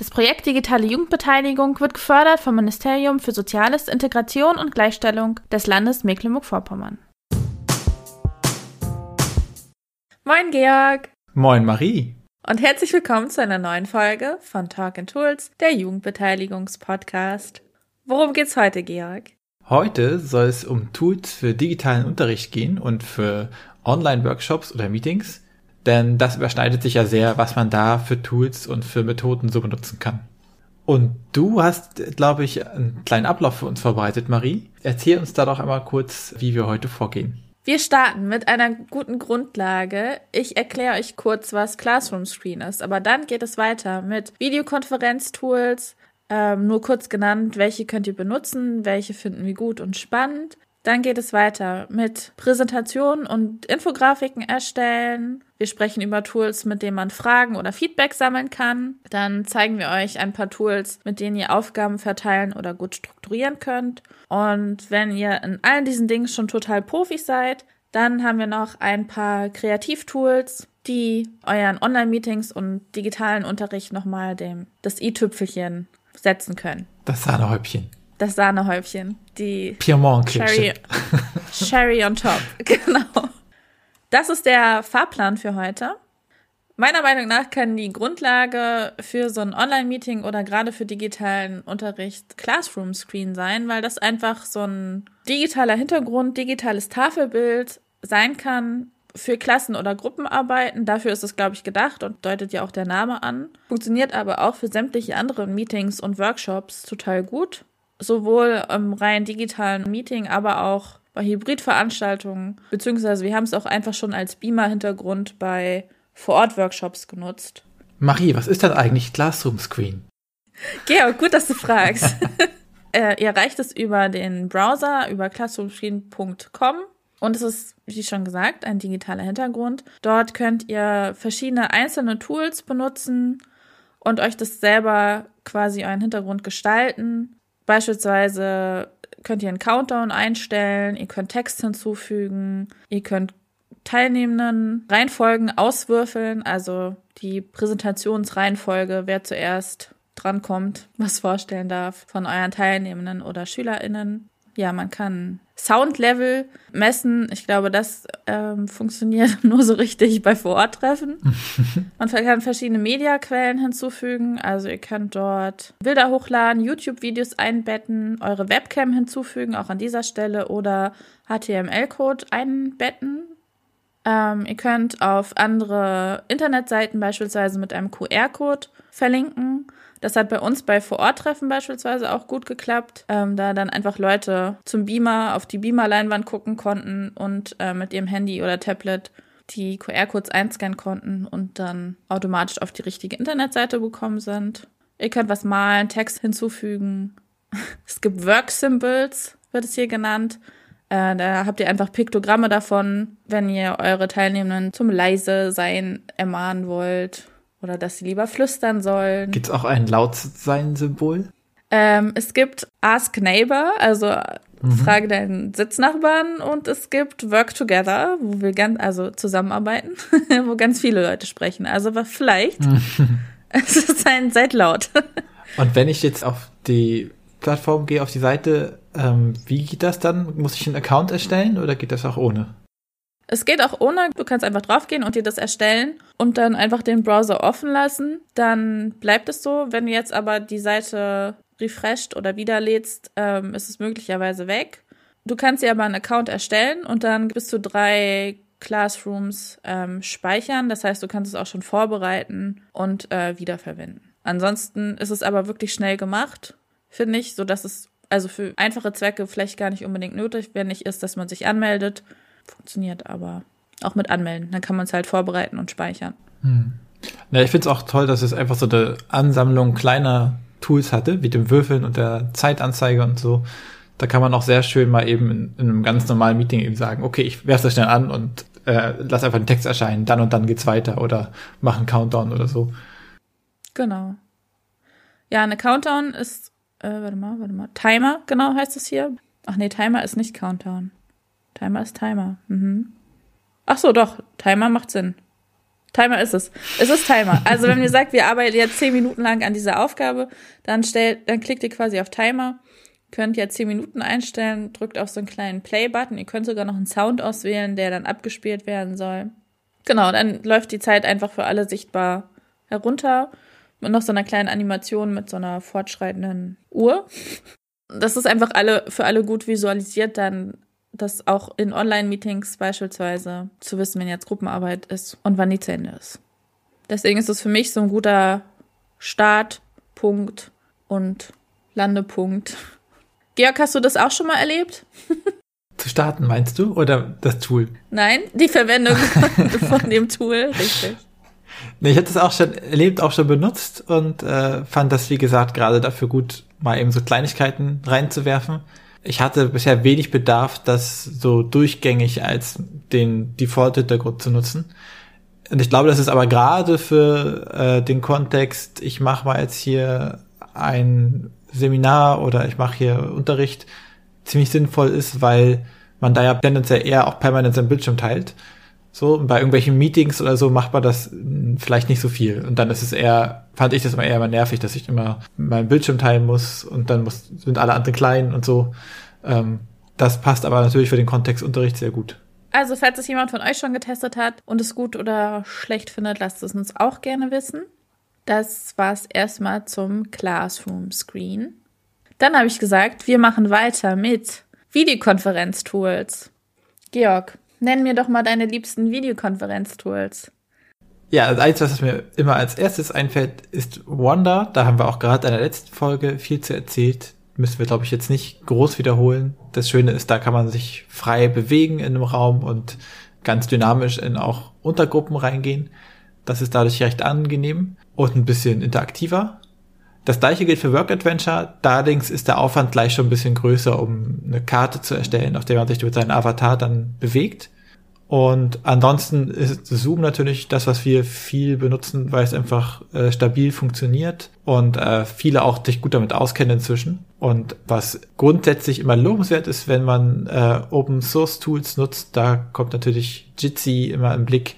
Das Projekt Digitale Jugendbeteiligung wird gefördert vom Ministerium für Soziales, Integration und Gleichstellung des Landes Mecklenburg-Vorpommern. Moin Georg. Moin Marie. Und herzlich willkommen zu einer neuen Folge von Talk and Tools, der Jugendbeteiligungspodcast. Worum geht's heute, Georg? Heute soll es um Tools für digitalen Unterricht gehen und für Online-Workshops oder Meetings denn das überschneidet sich ja sehr, was man da für Tools und für Methoden so benutzen kann. Und du hast, glaube ich, einen kleinen Ablauf für uns vorbereitet, Marie. Erzähl uns da doch einmal kurz, wie wir heute vorgehen. Wir starten mit einer guten Grundlage. Ich erkläre euch kurz, was Classroom Screen ist, aber dann geht es weiter mit Videokonferenztools, ähm, nur kurz genannt, welche könnt ihr benutzen, welche finden wir gut und spannend. Dann geht es weiter mit Präsentationen und Infografiken erstellen. Wir sprechen über Tools, mit denen man Fragen oder Feedback sammeln kann. Dann zeigen wir euch ein paar Tools, mit denen ihr Aufgaben verteilen oder gut strukturieren könnt. Und wenn ihr in allen diesen Dingen schon total Profis seid, dann haben wir noch ein paar Kreativtools, die euren Online-Meetings und digitalen Unterricht nochmal dem, das i-Tüpfelchen setzen können. Das Sahnehäubchen das Sahnehäubchen, die Piemont Cherry, Cherry on top, genau. Das ist der Fahrplan für heute. Meiner Meinung nach kann die Grundlage für so ein Online-Meeting oder gerade für digitalen Unterricht Classroom-Screen sein, weil das einfach so ein digitaler Hintergrund, digitales Tafelbild sein kann für Klassen- oder Gruppenarbeiten. Dafür ist es, glaube ich, gedacht und deutet ja auch der Name an. Funktioniert aber auch für sämtliche anderen Meetings und Workshops total gut sowohl im rein digitalen Meeting, aber auch bei Hybridveranstaltungen, beziehungsweise wir haben es auch einfach schon als Beamer-Hintergrund bei Vor-Ort-Workshops genutzt. Marie, was ist denn eigentlich Classroom Screen? Georg, gut, dass du fragst. äh, ihr erreicht es über den Browser, über classroomscreen.com. Und es ist, wie schon gesagt, ein digitaler Hintergrund. Dort könnt ihr verschiedene einzelne Tools benutzen und euch das selber quasi euren Hintergrund gestalten. Beispielsweise könnt ihr einen Countdown einstellen, ihr könnt Text hinzufügen, ihr könnt Teilnehmenden Reihenfolgen auswürfeln, also die Präsentationsreihenfolge, wer zuerst drankommt, was vorstellen darf von euren Teilnehmenden oder SchülerInnen. Ja, man kann Soundlevel messen. Ich glaube, das ähm, funktioniert nur so richtig bei Vororttreffen. Man kann verschiedene Mediaquellen hinzufügen. Also ihr könnt dort Bilder hochladen, YouTube-Videos einbetten, eure Webcam hinzufügen, auch an dieser Stelle, oder HTML-Code einbetten. Ähm, ihr könnt auf andere Internetseiten beispielsweise mit einem QR-Code verlinken. Das hat bei uns bei Vororttreffen beispielsweise auch gut geklappt, ähm, da dann einfach Leute zum Beamer auf die Beamer-Leinwand gucken konnten und äh, mit ihrem Handy oder Tablet die QR-Codes einscannen konnten und dann automatisch auf die richtige Internetseite gekommen sind. Ihr könnt was malen, Text hinzufügen. es gibt Work-Symbols, wird es hier genannt. Äh, da habt ihr einfach Piktogramme davon, wenn ihr eure Teilnehmenden zum leise sein ermahnen wollt oder dass sie lieber flüstern sollen. Gibt es auch ein Lautsein-Symbol? Ähm, es gibt Ask Neighbor, also mhm. frage deinen Sitznachbarn und es gibt Work Together, wo wir ganz, also zusammenarbeiten, wo ganz viele Leute sprechen. Also vielleicht. es ist ein seid laut. und wenn ich jetzt auf die Plattform gehe, auf die Seite, ähm, wie geht das dann? Muss ich einen Account erstellen oder geht das auch ohne? Es geht auch ohne. Du kannst einfach draufgehen und dir das erstellen und dann einfach den Browser offen lassen. Dann bleibt es so. Wenn du jetzt aber die Seite refresht oder wiederlädst, ähm, ist es möglicherweise weg. Du kannst dir aber einen Account erstellen und dann bis zu drei Classrooms ähm, speichern. Das heißt, du kannst es auch schon vorbereiten und äh, wiederverwenden. Ansonsten ist es aber wirklich schnell gemacht, finde ich, so dass es also für einfache Zwecke vielleicht gar nicht unbedingt notwendig ist, dass man sich anmeldet funktioniert aber auch mit Anmelden. Dann kann man es halt vorbereiten und speichern. Hm. Ja, ich finde es auch toll, dass es einfach so eine Ansammlung kleiner Tools hatte, wie dem Würfeln und der Zeitanzeige und so, da kann man auch sehr schön mal eben in, in einem ganz normalen Meeting eben sagen, okay, ich werfe das schnell an und äh, lass einfach den Text erscheinen, dann und dann geht's weiter oder mach einen Countdown oder so. Genau. Ja, eine Countdown ist, äh, warte mal, warte mal, Timer, genau heißt es hier. Ach nee, Timer ist nicht Countdown. Timer ist Timer. Mhm. Ach so, doch, Timer macht Sinn. Timer ist es. Es ist Timer. Also wenn ihr sagt, wir arbeiten jetzt zehn Minuten lang an dieser Aufgabe, dann stellt, dann klickt ihr quasi auf Timer, könnt ja zehn Minuten einstellen, drückt auf so einen kleinen Play-Button. Ihr könnt sogar noch einen Sound auswählen, der dann abgespielt werden soll. Genau, dann läuft die Zeit einfach für alle sichtbar herunter mit noch so einer kleinen Animation mit so einer fortschreitenden Uhr. Das ist einfach alle für alle gut visualisiert, dann das auch in Online-Meetings beispielsweise zu wissen, wenn jetzt Gruppenarbeit ist und wann die zu Ende ist. Deswegen ist es für mich so ein guter Startpunkt und Landepunkt. Georg, hast du das auch schon mal erlebt? Zu starten, meinst du? Oder das Tool? Nein, die Verwendung von dem Tool, richtig. Nee, ich hatte es auch schon erlebt, auch schon benutzt und äh, fand das, wie gesagt, gerade dafür gut, mal eben so Kleinigkeiten reinzuwerfen ich hatte bisher wenig Bedarf, das so durchgängig als den Default-Hintergrund zu nutzen. Und ich glaube, das ist aber gerade für äh, den Kontext, ich mache mal jetzt hier ein Seminar oder ich mache hier Unterricht, ziemlich sinnvoll ist, weil man da ja tendenziell eher auch permanent seinen Bildschirm teilt. So, bei irgendwelchen Meetings oder so macht man das vielleicht nicht so viel. Und dann ist es eher, fand ich das immer eher mal nervig, dass ich immer meinen Bildschirm teilen muss und dann muss, sind alle anderen klein und so. Ähm, das passt aber natürlich für den Kontextunterricht sehr gut. Also, falls es jemand von euch schon getestet hat und es gut oder schlecht findet, lasst es uns auch gerne wissen. Das war's erstmal zum Classroom Screen. Dann habe ich gesagt, wir machen weiter mit Videokonferenztools. Georg, Nenn mir doch mal deine liebsten Videokonferenztools. Ja, das Einzige, was mir immer als erstes einfällt, ist Wanda. Da haben wir auch gerade in der letzten Folge viel zu erzählt. Müssen wir, glaube ich, jetzt nicht groß wiederholen. Das Schöne ist, da kann man sich frei bewegen in einem Raum und ganz dynamisch in auch Untergruppen reingehen. Das ist dadurch recht angenehm und ein bisschen interaktiver. Das gleiche gilt für Work Adventure. Allerdings ist der Aufwand gleich schon ein bisschen größer, um eine Karte zu erstellen, auf der man sich mit seinem Avatar dann bewegt. Und ansonsten ist Zoom natürlich das, was wir viel benutzen, weil es einfach äh, stabil funktioniert und äh, viele auch sich gut damit auskennen inzwischen. Und was grundsätzlich immer lobenswert ist, wenn man äh, Open Source Tools nutzt, da kommt natürlich Jitsi immer im Blick.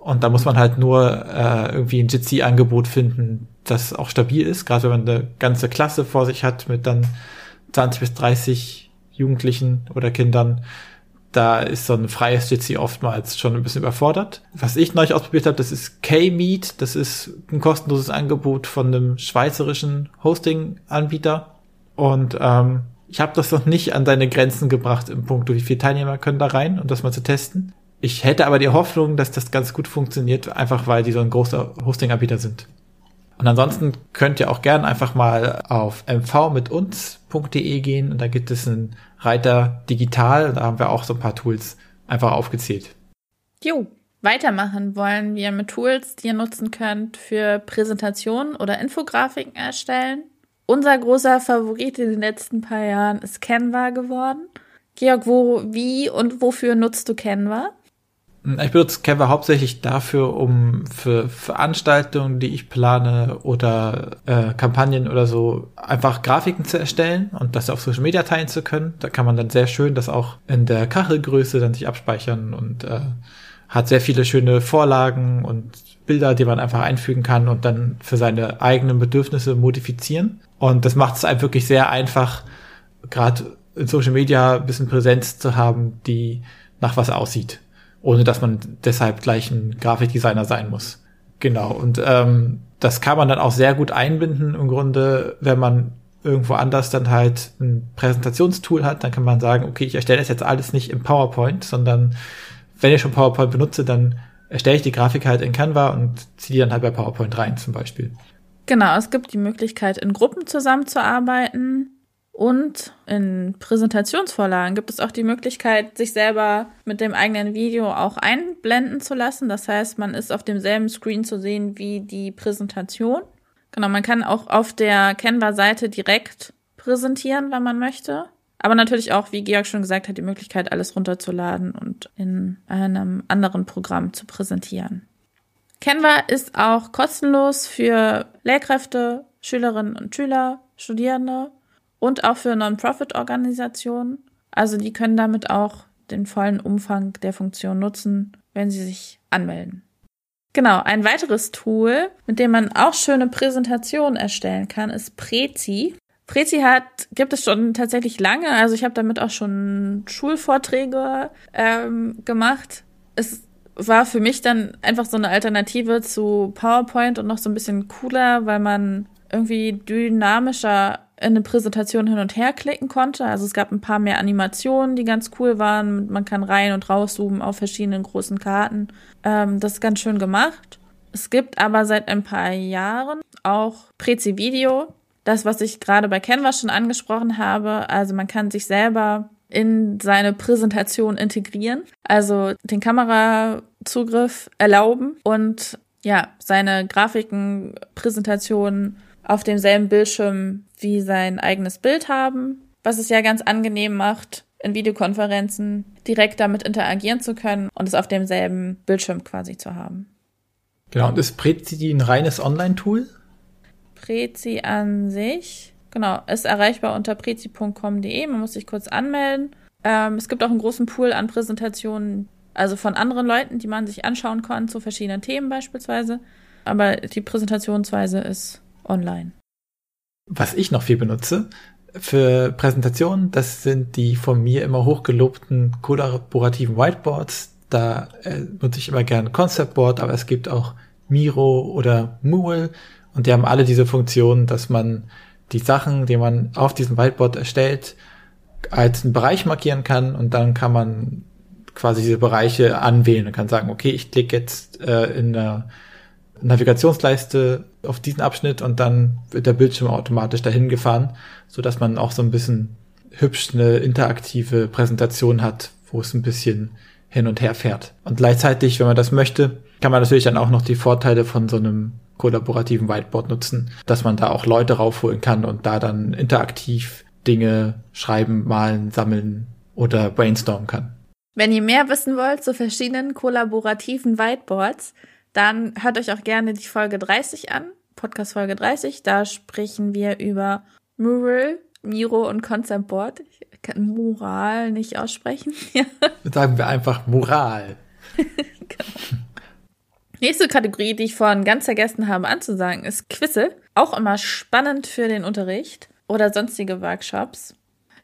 Und da muss man halt nur äh, irgendwie ein Jitsi-Angebot finden, das auch stabil ist, gerade wenn man eine ganze Klasse vor sich hat mit dann 20 bis 30 Jugendlichen oder Kindern da ist so ein freies Jitsi oftmals schon ein bisschen überfordert. Was ich neulich ausprobiert habe, das ist K-Meet. Das ist ein kostenloses Angebot von einem schweizerischen Hosting-Anbieter. Und ähm, ich habe das noch nicht an seine Grenzen gebracht im Punkt, wie viele Teilnehmer können da rein, um das mal zu testen. Ich hätte aber die Hoffnung, dass das ganz gut funktioniert, einfach weil die so ein großer Hosting-Anbieter sind. Und ansonsten könnt ihr auch gern einfach mal auf mvmituns.de gehen und da gibt es einen Reiter digital. Da haben wir auch so ein paar Tools einfach aufgezählt. Jo, weitermachen wollen wir mit Tools, die ihr nutzen könnt für Präsentationen oder Infografiken erstellen. Unser großer Favorit in den letzten paar Jahren ist Canva geworden. Georg, wo, wie und wofür nutzt du Canva? Ich benutze Canva hauptsächlich dafür, um für Veranstaltungen, die ich plane oder äh, Kampagnen oder so, einfach Grafiken zu erstellen und das auf Social Media teilen zu können. Da kann man dann sehr schön das auch in der Kachelgröße dann sich abspeichern und äh, hat sehr viele schöne Vorlagen und Bilder, die man einfach einfügen kann und dann für seine eigenen Bedürfnisse modifizieren. Und das macht es einem wirklich sehr einfach, gerade in Social Media ein bisschen Präsenz zu haben, die nach was aussieht ohne dass man deshalb gleich ein Grafikdesigner sein muss. Genau. Und ähm, das kann man dann auch sehr gut einbinden im Grunde, wenn man irgendwo anders dann halt ein Präsentationstool hat, dann kann man sagen, okay, ich erstelle das jetzt alles nicht im PowerPoint, sondern wenn ich schon PowerPoint benutze, dann erstelle ich die Grafik halt in Canva und ziehe die dann halt bei PowerPoint rein zum Beispiel. Genau, es gibt die Möglichkeit, in Gruppen zusammenzuarbeiten. Und in Präsentationsvorlagen gibt es auch die Möglichkeit, sich selber mit dem eigenen Video auch einblenden zu lassen. Das heißt, man ist auf demselben Screen zu sehen wie die Präsentation. Genau, man kann auch auf der Canva-Seite direkt präsentieren, wenn man möchte. Aber natürlich auch, wie Georg schon gesagt hat, die Möglichkeit, alles runterzuladen und in einem anderen Programm zu präsentieren. Canva ist auch kostenlos für Lehrkräfte, Schülerinnen und Schüler, Studierende und auch für Non-Profit-Organisationen. Also die können damit auch den vollen Umfang der Funktion nutzen, wenn sie sich anmelden. Genau, ein weiteres Tool, mit dem man auch schöne Präsentationen erstellen kann, ist Prezi. Prezi hat, gibt es schon tatsächlich lange, also ich habe damit auch schon Schulvorträge ähm, gemacht. Es war für mich dann einfach so eine Alternative zu PowerPoint und noch so ein bisschen cooler, weil man irgendwie dynamischer eine Präsentation hin und her klicken konnte. Also es gab ein paar mehr Animationen, die ganz cool waren. Man kann rein und rauszoomen auf verschiedenen großen Karten. Ähm, das ist ganz schön gemacht. Es gibt aber seit ein paar Jahren auch Prezi Video. Das, was ich gerade bei Canva schon angesprochen habe. Also man kann sich selber in seine Präsentation integrieren. Also den Kamerazugriff erlauben und ja, seine Grafiken, Präsentationen auf demselben Bildschirm wie sein eigenes Bild haben, was es ja ganz angenehm macht, in Videokonferenzen direkt damit interagieren zu können und es auf demselben Bildschirm quasi zu haben. Genau, und ist Prezi ein reines Online-Tool? Prezi an sich, genau, ist erreichbar unter prezi.com.de. Man muss sich kurz anmelden. Ähm, es gibt auch einen großen Pool an Präsentationen, also von anderen Leuten, die man sich anschauen kann zu verschiedenen Themen beispielsweise. Aber die Präsentationsweise ist online. Was ich noch viel benutze, für Präsentationen, das sind die von mir immer hochgelobten kollaborativen Whiteboards. Da äh, nutze ich immer gerne Concept Board, aber es gibt auch Miro oder Moodle und die haben alle diese Funktion, dass man die Sachen, die man auf diesem Whiteboard erstellt, als einen Bereich markieren kann und dann kann man quasi diese Bereiche anwählen und kann sagen, okay, ich klicke jetzt äh, in der Navigationsleiste auf diesen Abschnitt und dann wird der Bildschirm automatisch dahin gefahren, so dass man auch so ein bisschen hübsch eine interaktive Präsentation hat, wo es ein bisschen hin und her fährt. Und gleichzeitig, wenn man das möchte, kann man natürlich dann auch noch die Vorteile von so einem kollaborativen Whiteboard nutzen, dass man da auch Leute raufholen kann und da dann interaktiv Dinge schreiben, malen, sammeln oder brainstormen kann. Wenn ihr mehr wissen wollt zu verschiedenen kollaborativen Whiteboards, dann hört euch auch gerne die Folge 30 an, Podcast Folge 30. Da sprechen wir über Mural, Miro und Concept Board. Ich kann Moral nicht aussprechen. Sagen wir einfach Moral. genau. Nächste Kategorie, die ich vorhin ganz vergessen habe anzusagen, ist Quizze. Auch immer spannend für den Unterricht oder sonstige Workshops.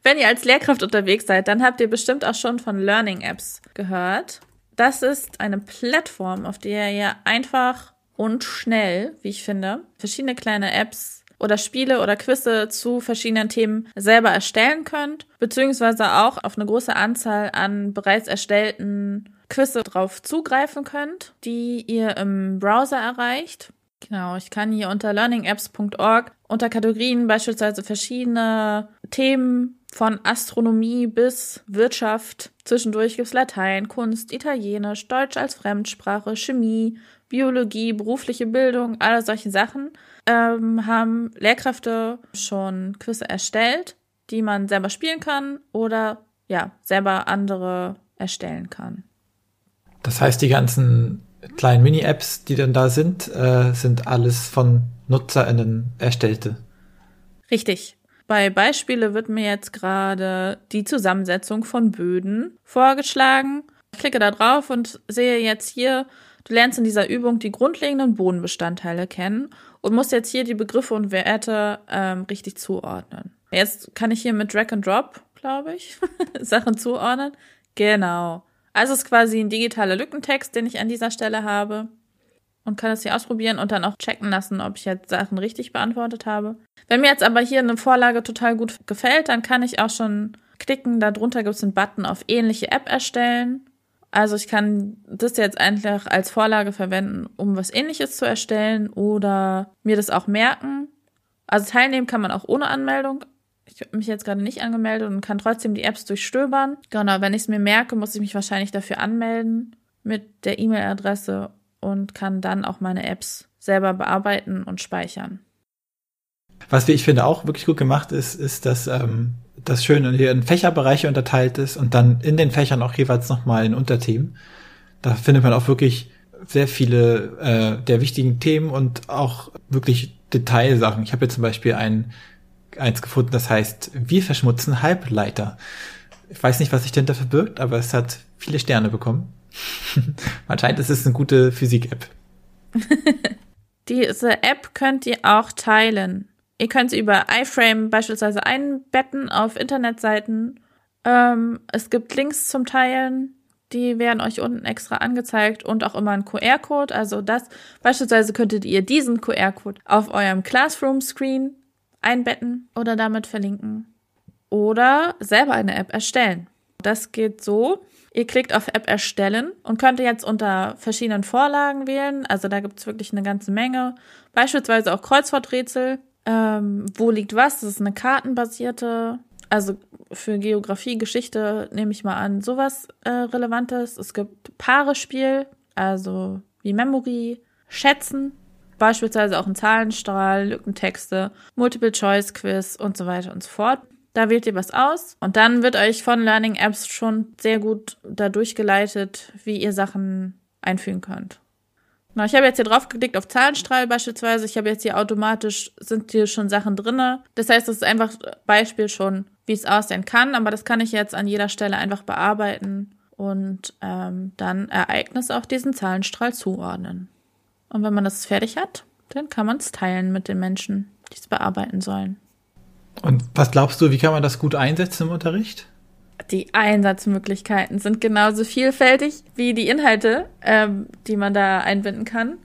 Wenn ihr als Lehrkraft unterwegs seid, dann habt ihr bestimmt auch schon von Learning Apps gehört. Das ist eine Plattform, auf der ihr einfach und schnell, wie ich finde, verschiedene kleine Apps oder Spiele oder Quizze zu verschiedenen Themen selber erstellen könnt, beziehungsweise auch auf eine große Anzahl an bereits erstellten Quizze drauf zugreifen könnt, die ihr im Browser erreicht. Genau, ich kann hier unter learningapps.org unter Kategorien beispielsweise verschiedene Themen von Astronomie bis Wirtschaft. Zwischendurch gibt's Latein, Kunst, Italienisch, Deutsch als Fremdsprache, Chemie, Biologie, berufliche Bildung, alle solche Sachen. Ähm, haben Lehrkräfte schon Quizze erstellt, die man selber spielen kann oder ja, selber andere erstellen kann. Das heißt, die ganzen kleinen Mini-Apps, die dann da sind, äh, sind alles von NutzerInnen erstellte. Richtig. Bei Beispiele wird mir jetzt gerade die Zusammensetzung von Böden vorgeschlagen. Ich klicke da drauf und sehe jetzt hier, du lernst in dieser Übung die grundlegenden Bodenbestandteile kennen und musst jetzt hier die Begriffe und Werte ähm, richtig zuordnen. Jetzt kann ich hier mit Drag and Drop, glaube ich, Sachen zuordnen. Genau. Also es ist quasi ein digitaler Lückentext, den ich an dieser Stelle habe und kann es hier ausprobieren und dann auch checken lassen, ob ich jetzt Sachen richtig beantwortet habe. Wenn mir jetzt aber hier eine Vorlage total gut gefällt, dann kann ich auch schon klicken. Darunter gibt es einen Button auf ähnliche App erstellen. Also ich kann das jetzt einfach als Vorlage verwenden, um was ähnliches zu erstellen oder mir das auch merken. Also teilnehmen kann man auch ohne Anmeldung. Ich habe mich jetzt gerade nicht angemeldet und kann trotzdem die Apps durchstöbern. Genau, wenn ich es mir merke, muss ich mich wahrscheinlich dafür anmelden mit der E-Mail-Adresse und kann dann auch meine Apps selber bearbeiten und speichern. Was ich finde auch wirklich gut gemacht ist, ist, dass ähm, das schön hier in Fächerbereiche unterteilt ist und dann in den Fächern auch jeweils nochmal in Unterthemen. Da findet man auch wirklich sehr viele äh, der wichtigen Themen und auch wirklich Detailsachen. Ich habe jetzt zum Beispiel ein, eins gefunden, das heißt, wir verschmutzen Halbleiter. Ich weiß nicht, was sich denn dafür birgt, aber es hat viele Sterne bekommen. Anscheinend ist es eine gute Physik-App. Diese App könnt ihr auch teilen. Ihr könnt sie über iFrame beispielsweise einbetten auf Internetseiten. Ähm, es gibt Links zum Teilen. Die werden euch unten extra angezeigt und auch immer ein QR-Code. Also das, beispielsweise könntet ihr diesen QR-Code auf eurem Classroom-Screen einbetten oder damit verlinken. Oder selber eine App erstellen. Das geht so. Ihr klickt auf App erstellen und könnt jetzt unter verschiedenen Vorlagen wählen. Also da gibt es wirklich eine ganze Menge. Beispielsweise auch Kreuzworträtsel. Ähm, wo liegt was? Das ist eine kartenbasierte also für Geografie, Geschichte nehme ich mal an, sowas äh, Relevantes. Es gibt Paarespiel, also wie Memory, Schätzen, beispielsweise auch ein Zahlenstrahl, Lückentexte, Multiple-Choice-Quiz und so weiter und so fort. Da wählt ihr was aus und dann wird euch von Learning Apps schon sehr gut dadurch geleitet, wie ihr Sachen einfügen könnt. Na, ich habe jetzt hier drauf geklickt auf Zahlenstrahl beispielsweise. Ich habe jetzt hier automatisch, sind hier schon Sachen drinne. Das heißt, das ist einfach Beispiel schon, wie es aussehen kann. Aber das kann ich jetzt an jeder Stelle einfach bearbeiten und ähm, dann Ereignis auf diesen Zahlenstrahl zuordnen. Und wenn man das fertig hat, dann kann man es teilen mit den Menschen, die es bearbeiten sollen. Und was glaubst du, wie kann man das gut einsetzen im Unterricht? die Einsatzmöglichkeiten sind genauso vielfältig wie die Inhalte, ähm, die man da einbinden kann.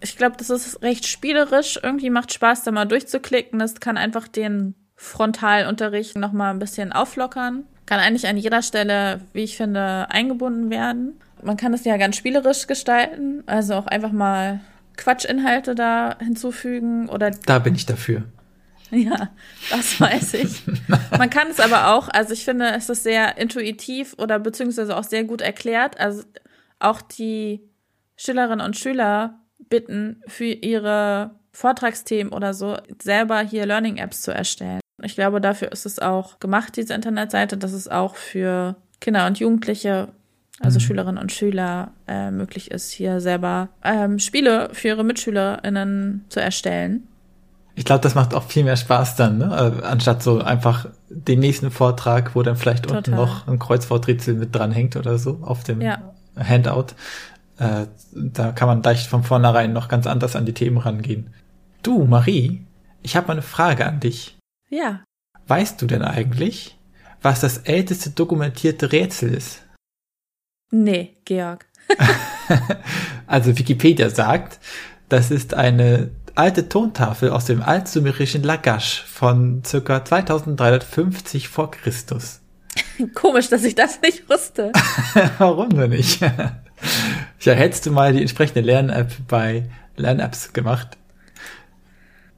Ich glaube, das ist recht spielerisch. Irgendwie macht Spaß, da mal durchzuklicken. Das kann einfach den Frontalunterricht noch mal ein bisschen auflockern. Kann eigentlich an jeder Stelle, wie ich finde, eingebunden werden. Man kann es ja ganz spielerisch gestalten, also auch einfach mal Quatschinhalte da hinzufügen oder. Da bin ich dafür. Ja, das weiß ich. Man kann es aber auch, also ich finde, es ist sehr intuitiv oder beziehungsweise auch sehr gut erklärt. Also auch die Schülerinnen und Schüler bitten, für ihre Vortragsthemen oder so selber hier Learning Apps zu erstellen. Ich glaube, dafür ist es auch gemacht, diese Internetseite, dass es auch für Kinder und Jugendliche, also mhm. Schülerinnen und Schüler, äh, möglich ist, hier selber ähm, Spiele für ihre MitschülerInnen zu erstellen. Ich glaube, das macht auch viel mehr Spaß dann, ne? Äh, anstatt so einfach den nächsten Vortrag, wo dann vielleicht Total. unten noch ein Kreuzworträtsel mit dranhängt oder so auf dem ja. Handout. Äh, da kann man gleich von vornherein noch ganz anders an die Themen rangehen. Du, Marie, ich habe mal eine Frage an dich. Ja. Weißt du denn eigentlich, was das älteste dokumentierte Rätsel ist? Nee, Georg. also Wikipedia sagt, das ist eine alte Tontafel aus dem altsumerischen Lagash von circa 2350 vor Christus. Komisch, dass ich das nicht wusste. Warum denn nicht? ja, hättest du mal die entsprechende Lern-App bei Lern-Apps gemacht.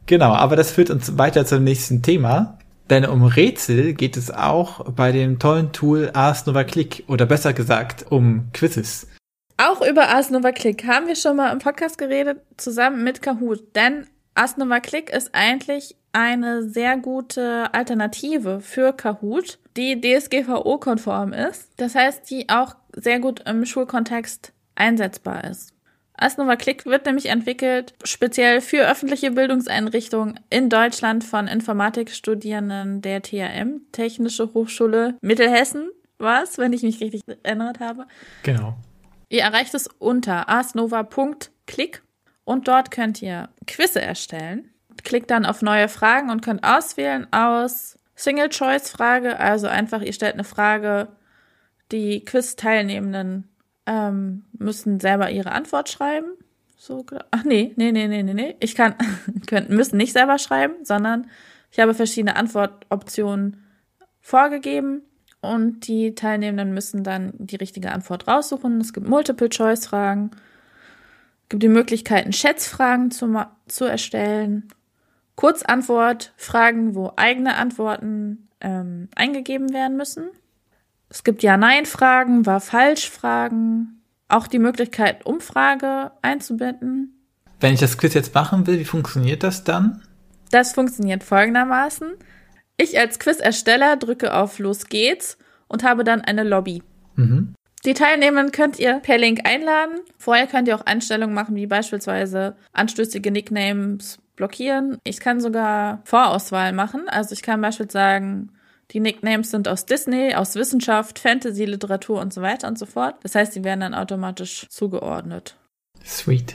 Genau, aber das führt uns weiter zum nächsten Thema. Denn um Rätsel geht es auch bei dem tollen Tool Ars Nova Click oder besser gesagt um Quizzes. Auch über Ars Nova Click haben wir schon mal im Podcast geredet, zusammen mit Kahoot. Denn Ars Nova Click ist eigentlich eine sehr gute Alternative für Kahoot, die DSGVO-konform ist. Das heißt, die auch sehr gut im Schulkontext einsetzbar ist. Asnova Click wird nämlich entwickelt speziell für öffentliche Bildungseinrichtungen in Deutschland von Informatikstudierenden der THM, Technische Hochschule Mittelhessen, was, wenn ich mich richtig erinnert habe. Genau. Ihr erreicht es unter asnova.click und dort könnt ihr Quizze erstellen. Klickt dann auf neue Fragen und könnt auswählen aus Single-Choice-Frage, also einfach, ihr stellt eine Frage, die Quiz-Teilnehmenden ähm, müssen selber ihre Antwort schreiben. So, ach nee, nee, nee, nee, nee, nee. Ich kann, können, müssen nicht selber schreiben, sondern ich habe verschiedene Antwortoptionen vorgegeben und die Teilnehmenden müssen dann die richtige Antwort raussuchen. Es gibt Multiple-Choice-Fragen. Es gibt die Möglichkeiten, Schätzfragen zu, zu erstellen. Kurzantwort, Fragen, wo eigene Antworten ähm, eingegeben werden müssen. Es gibt Ja-Nein-Fragen, War-Falsch-Fragen. Auch die Möglichkeit, Umfrage einzubinden. Wenn ich das Quiz jetzt machen will, wie funktioniert das dann? Das funktioniert folgendermaßen. Ich als Quiz-Ersteller drücke auf Los geht's und habe dann eine Lobby. Mhm. Die Teilnehmenden könnt ihr per Link einladen. Vorher könnt ihr auch Einstellungen machen, wie beispielsweise anstößige Nicknames blockieren. Ich kann sogar Vorauswahl machen. Also ich kann beispielsweise sagen, die Nicknames sind aus Disney, aus Wissenschaft, Fantasy, Literatur und so weiter und so fort. Das heißt, sie werden dann automatisch zugeordnet. Sweet.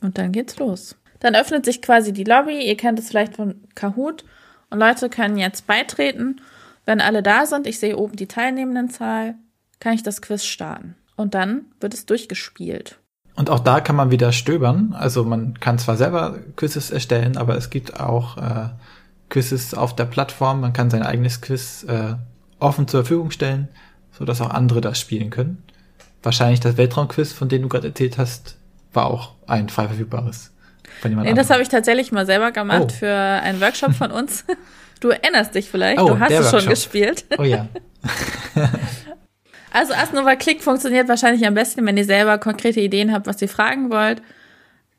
Und dann geht's los. Dann öffnet sich quasi die Lobby. Ihr kennt es vielleicht von Kahoot. Und Leute können jetzt beitreten. Wenn alle da sind, ich sehe oben die Teilnehmendenzahl, kann ich das Quiz starten. Und dann wird es durchgespielt. Und auch da kann man wieder stöbern. Also man kann zwar selber Quizzes erstellen, aber es gibt auch äh, Quizzes auf der Plattform. Man kann sein eigenes Quiz äh, offen zur Verfügung stellen, so dass auch andere das spielen können. Wahrscheinlich das Weltraumquiz, von dem du gerade erzählt hast, war auch ein frei verfügbares. Nee, das habe ich tatsächlich mal selber gemacht oh. für einen Workshop von uns. Du erinnerst dich vielleicht, oh, du hast es schon gespielt. Oh ja. also Asnova Click funktioniert wahrscheinlich am besten, wenn ihr selber konkrete Ideen habt, was ihr fragen wollt.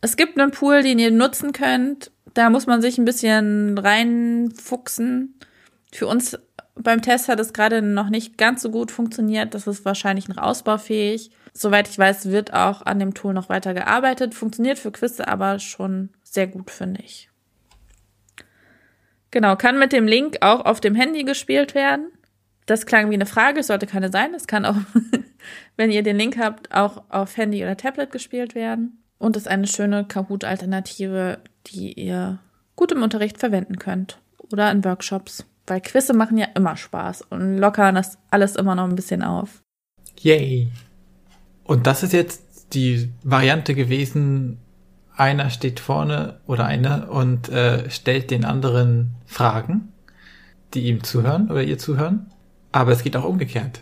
Es gibt einen Pool, den ihr nutzen könnt. Da muss man sich ein bisschen reinfuchsen. Für uns beim Test hat es gerade noch nicht ganz so gut funktioniert. Das ist wahrscheinlich noch ausbaufähig. Soweit ich weiß, wird auch an dem Tool noch weiter gearbeitet. Funktioniert für Quizze aber schon sehr gut, finde ich. Genau, kann mit dem Link auch auf dem Handy gespielt werden. Das klang wie eine Frage, es sollte keine sein. Es kann auch, wenn ihr den Link habt, auch auf Handy oder Tablet gespielt werden. Und ist eine schöne Kahoot-Alternative, die ihr gut im Unterricht verwenden könnt. Oder in Workshops. Weil Quizze machen ja immer Spaß und lockern das alles immer noch ein bisschen auf. Yay. Und das ist jetzt die Variante gewesen, einer steht vorne oder eine und äh, stellt den anderen Fragen, die ihm zuhören oder ihr zuhören. Aber es geht auch umgekehrt.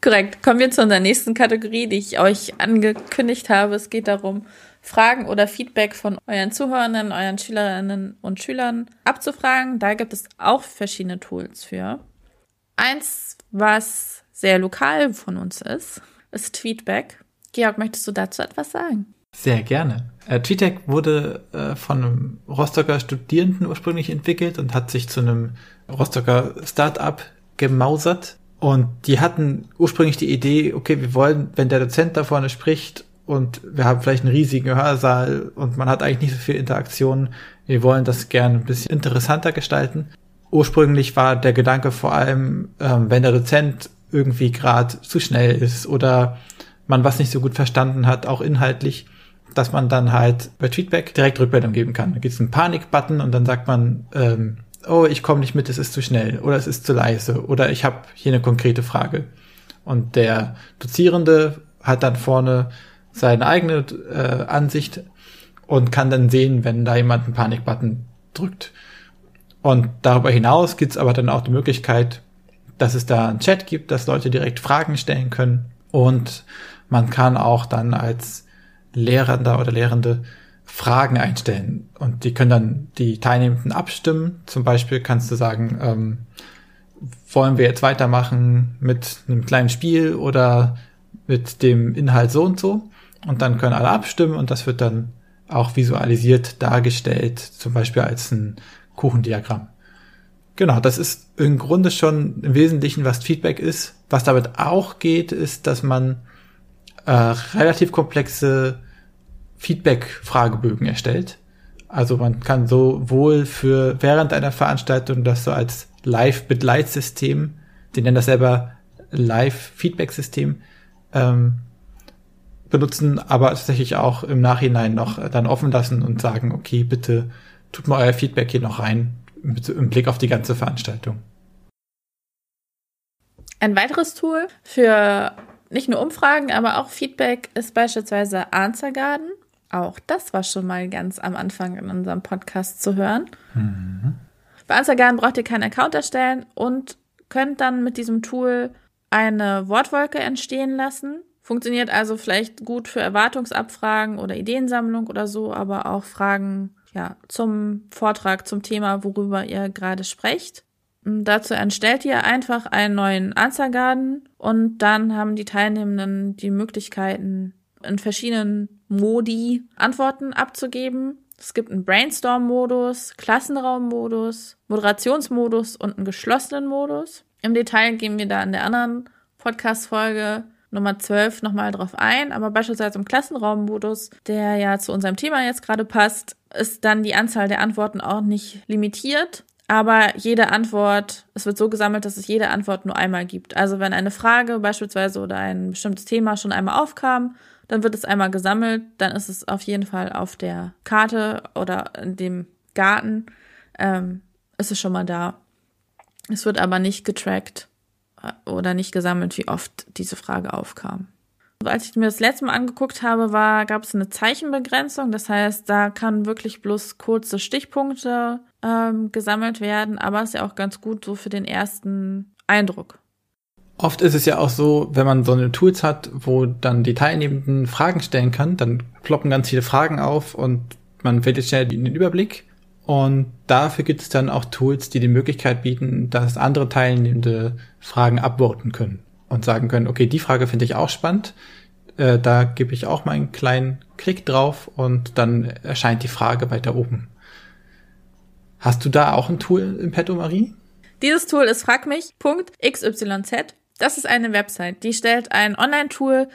Korrekt. Kommen wir zu unserer nächsten Kategorie, die ich euch angekündigt habe. Es geht darum, Fragen oder Feedback von euren Zuhörenden, euren Schülerinnen und Schülern abzufragen. Da gibt es auch verschiedene Tools für. Eins, was sehr lokal von uns ist, ist Tweetback. Georg, möchtest du dazu etwas sagen? Sehr gerne. Äh, TweetDeck wurde äh, von einem Rostocker Studierenden ursprünglich entwickelt und hat sich zu einem Rostocker Startup gemausert. Und die hatten ursprünglich die Idee, okay, wir wollen, wenn der Dozent da vorne spricht und wir haben vielleicht einen riesigen Hörsaal und man hat eigentlich nicht so viel Interaktion, wir wollen das gerne ein bisschen interessanter gestalten. Ursprünglich war der Gedanke vor allem, ähm, wenn der Dozent irgendwie gerade zu schnell ist oder man was nicht so gut verstanden hat, auch inhaltlich, dass man dann halt bei Tweetback direkt Rückmeldung geben kann. Da gibt es einen Panik-Button und dann sagt man, ähm, oh, ich komme nicht mit, es ist zu schnell oder es ist zu leise oder ich habe hier eine konkrete Frage. Und der Dozierende hat dann vorne seine eigene äh, Ansicht und kann dann sehen, wenn da jemand einen Panik-Button drückt. Und darüber hinaus gibt es aber dann auch die Möglichkeit, dass es da einen Chat gibt, dass Leute direkt Fragen stellen können und man kann auch dann als Lehrender oder Lehrende Fragen einstellen und die können dann die Teilnehmenden abstimmen. Zum Beispiel kannst du sagen, ähm, wollen wir jetzt weitermachen mit einem kleinen Spiel oder mit dem Inhalt so und so. Und dann können alle abstimmen und das wird dann auch visualisiert dargestellt, zum Beispiel als ein Kuchendiagramm. Genau, das ist im Grunde schon im Wesentlichen, was Feedback ist. Was damit auch geht, ist, dass man äh, relativ komplexe Feedback-Fragebögen erstellt. Also man kann sowohl für während einer Veranstaltung das so als Live-Begleitsystem, die nennen das selber Live-Feedback-System, ähm, benutzen, aber tatsächlich auch im Nachhinein noch dann offen lassen und sagen, okay, bitte tut mal euer Feedback hier noch rein im Blick auf die ganze Veranstaltung. Ein weiteres Tool für nicht nur Umfragen, aber auch Feedback ist beispielsweise Answergarden. Auch das war schon mal ganz am Anfang in unserem Podcast zu hören. Mhm. Bei Answergarden braucht ihr keinen Account erstellen und könnt dann mit diesem Tool eine Wortwolke entstehen lassen. Funktioniert also vielleicht gut für Erwartungsabfragen oder Ideensammlung oder so, aber auch Fragen ja, zum Vortrag, zum Thema, worüber ihr gerade sprecht. Und dazu erstellt ihr einfach einen neuen Answergarden und dann haben die Teilnehmenden die Möglichkeiten, in verschiedenen Modi Antworten abzugeben. Es gibt einen Brainstorm-Modus, Klassenraum-Modus, Moderationsmodus und einen geschlossenen Modus. Im Detail gehen wir da in der anderen Podcast-Folge Nummer 12 nochmal drauf ein, aber beispielsweise im Klassenraummodus, der ja zu unserem Thema jetzt gerade passt, ist dann die Anzahl der Antworten auch nicht limitiert. Aber jede Antwort, es wird so gesammelt, dass es jede Antwort nur einmal gibt. Also wenn eine Frage beispielsweise oder ein bestimmtes Thema schon einmal aufkam, dann wird es einmal gesammelt, dann ist es auf jeden Fall auf der Karte oder in dem Garten, ähm, ist es schon mal da. Es wird aber nicht getrackt oder nicht gesammelt, wie oft diese Frage aufkam. Als ich mir das letzte Mal angeguckt habe, war, gab es eine Zeichenbegrenzung. Das heißt, da kann wirklich bloß kurze Stichpunkte ähm, gesammelt werden, aber ist ja auch ganz gut so für den ersten Eindruck. Oft ist es ja auch so, wenn man so eine Tools hat, wo dann die Teilnehmenden Fragen stellen kann, dann ploppen ganz viele Fragen auf und man verliert schnell den Überblick. Und dafür gibt es dann auch Tools, die die Möglichkeit bieten, dass andere Teilnehmende Fragen upvoten können und sagen können, okay, die Frage finde ich auch spannend. Äh, da gebe ich auch mal einen kleinen Klick drauf und dann erscheint die Frage weiter oben. Hast du da auch ein Tool im Petto, Marie? Dieses Tool ist fragmich.xyz. Das ist eine Website, die stellt ein Online-Tool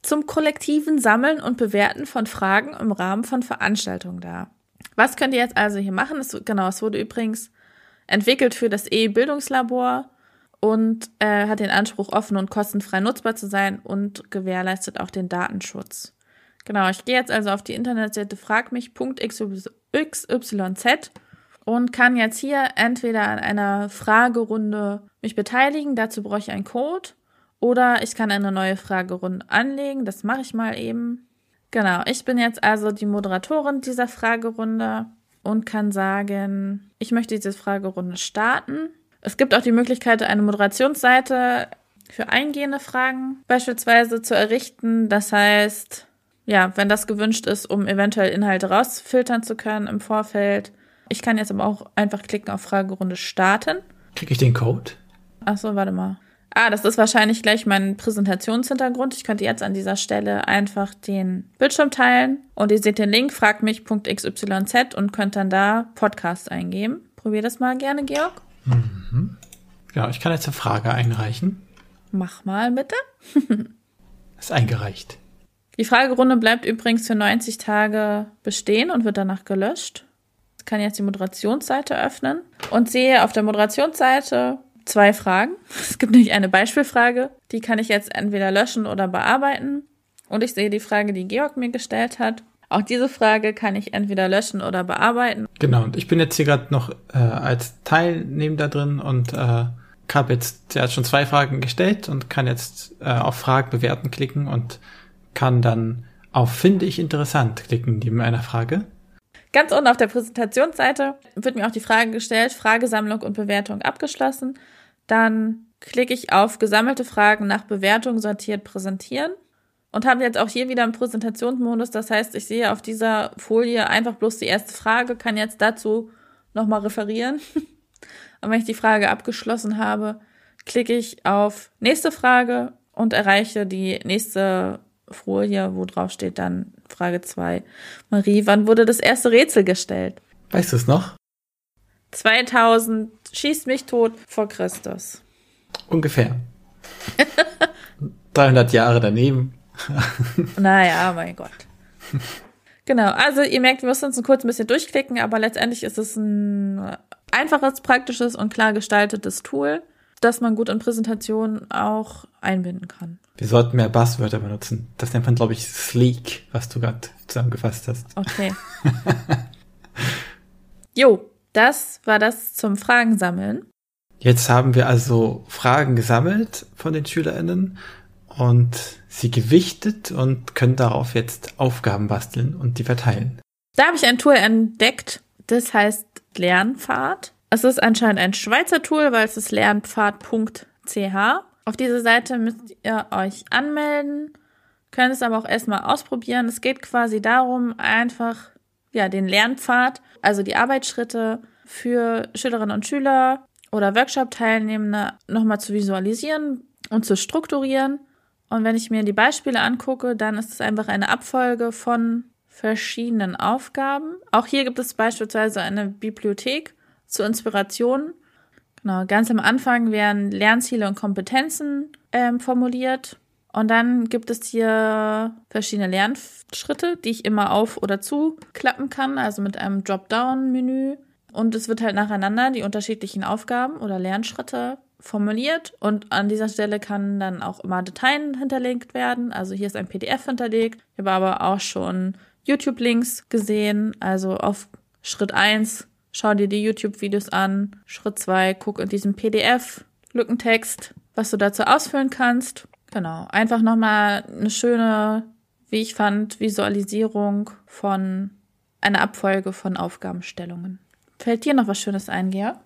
zum kollektiven Sammeln und Bewerten von Fragen im Rahmen von Veranstaltungen dar. Was könnt ihr jetzt also hier machen? Es, genau, es wurde übrigens entwickelt für das E-Bildungslabor und äh, hat den Anspruch, offen und kostenfrei nutzbar zu sein und gewährleistet auch den Datenschutz. Genau, ich gehe jetzt also auf die Internetseite fragmich.xyz und kann jetzt hier entweder an einer Fragerunde mich beteiligen, dazu brauche ich einen Code, oder ich kann eine neue Fragerunde anlegen, das mache ich mal eben. Genau, ich bin jetzt also die Moderatorin dieser Fragerunde und kann sagen, ich möchte diese Fragerunde starten. Es gibt auch die Möglichkeit, eine Moderationsseite für eingehende Fragen beispielsweise zu errichten. Das heißt, ja, wenn das gewünscht ist, um eventuell Inhalte rausfiltern zu können im Vorfeld. Ich kann jetzt aber auch einfach klicken auf Fragerunde starten. Kriege ich den Code? Ach so, warte mal. Ah, das ist wahrscheinlich gleich mein Präsentationshintergrund. Ich könnte jetzt an dieser Stelle einfach den Bildschirm teilen und ihr seht den Link fragmich.xyz und könnt dann da Podcast eingeben. Probier das mal gerne, Georg. Mhm. Ja, ich kann jetzt eine Frage einreichen. Mach mal bitte. ist eingereicht. Die Fragerunde bleibt übrigens für 90 Tage bestehen und wird danach gelöscht. Ich kann jetzt die Moderationsseite öffnen und sehe auf der Moderationsseite zwei Fragen. Es gibt nämlich eine Beispielfrage, die kann ich jetzt entweder löschen oder bearbeiten. Und ich sehe die Frage, die Georg mir gestellt hat. Auch diese Frage kann ich entweder löschen oder bearbeiten. Genau, und ich bin jetzt hier gerade noch äh, als Teilnehmer drin und äh, habe jetzt, er hat schon zwei Fragen gestellt und kann jetzt äh, auf Fragen bewerten klicken und kann dann auf Finde ich interessant klicken neben einer Frage. Ganz unten auf der Präsentationsseite wird mir auch die Frage gestellt, Fragesammlung und Bewertung abgeschlossen. Dann klicke ich auf gesammelte Fragen nach Bewertung sortiert präsentieren und habe jetzt auch hier wieder einen Präsentationsmodus. Das heißt, ich sehe auf dieser Folie einfach bloß die erste Frage, kann jetzt dazu nochmal referieren. und wenn ich die Frage abgeschlossen habe, klicke ich auf nächste Frage und erreiche die nächste Folie, wo drauf steht dann Frage 2. Marie, wann wurde das erste Rätsel gestellt? Weißt du es noch? 2000 schießt mich tot vor Christus. Ungefähr. 300 Jahre daneben. naja, mein Gott. Genau, also ihr merkt, wir müssen uns ein kurz ein bisschen durchklicken, aber letztendlich ist es ein einfaches, praktisches und klar gestaltetes Tool, das man gut in Präsentationen auch einbinden kann. Wir sollten mehr Buzzwörter benutzen. Das nennt man, glaube ich, sleek, was du gerade zusammengefasst hast. Okay. jo, das war das zum Fragen sammeln. Jetzt haben wir also Fragen gesammelt von den SchülerInnen und sie gewichtet und können darauf jetzt Aufgaben basteln und die verteilen. Da habe ich ein Tool entdeckt, das heißt Lernpfad. Es ist anscheinend ein Schweizer Tool, weil es ist lernpfad.ch. Auf diese Seite müsst ihr euch anmelden, könnt es aber auch erstmal ausprobieren. Es geht quasi darum, einfach ja, den Lernpfad, also die Arbeitsschritte für Schülerinnen und Schüler oder Workshop-Teilnehmende nochmal zu visualisieren und zu strukturieren. Und wenn ich mir die Beispiele angucke, dann ist es einfach eine Abfolge von verschiedenen Aufgaben. Auch hier gibt es beispielsweise eine Bibliothek zur Inspiration. Genau, ganz am Anfang werden Lernziele und Kompetenzen ähm, formuliert. Und dann gibt es hier verschiedene Lernschritte, die ich immer auf- oder zuklappen kann, also mit einem Dropdown-Menü. Und es wird halt nacheinander die unterschiedlichen Aufgaben oder Lernschritte formuliert und an dieser Stelle kann dann auch immer Dateien hinterlegt werden. Also hier ist ein PDF hinterlegt. Ich habe aber auch schon YouTube-Links gesehen. Also auf Schritt eins schau dir die YouTube-Videos an. Schritt zwei guck in diesem PDF Lückentext, was du dazu ausfüllen kannst. Genau, einfach nochmal eine schöne, wie ich fand, Visualisierung von einer Abfolge von Aufgabenstellungen. Fällt dir noch was Schönes ein, Georg?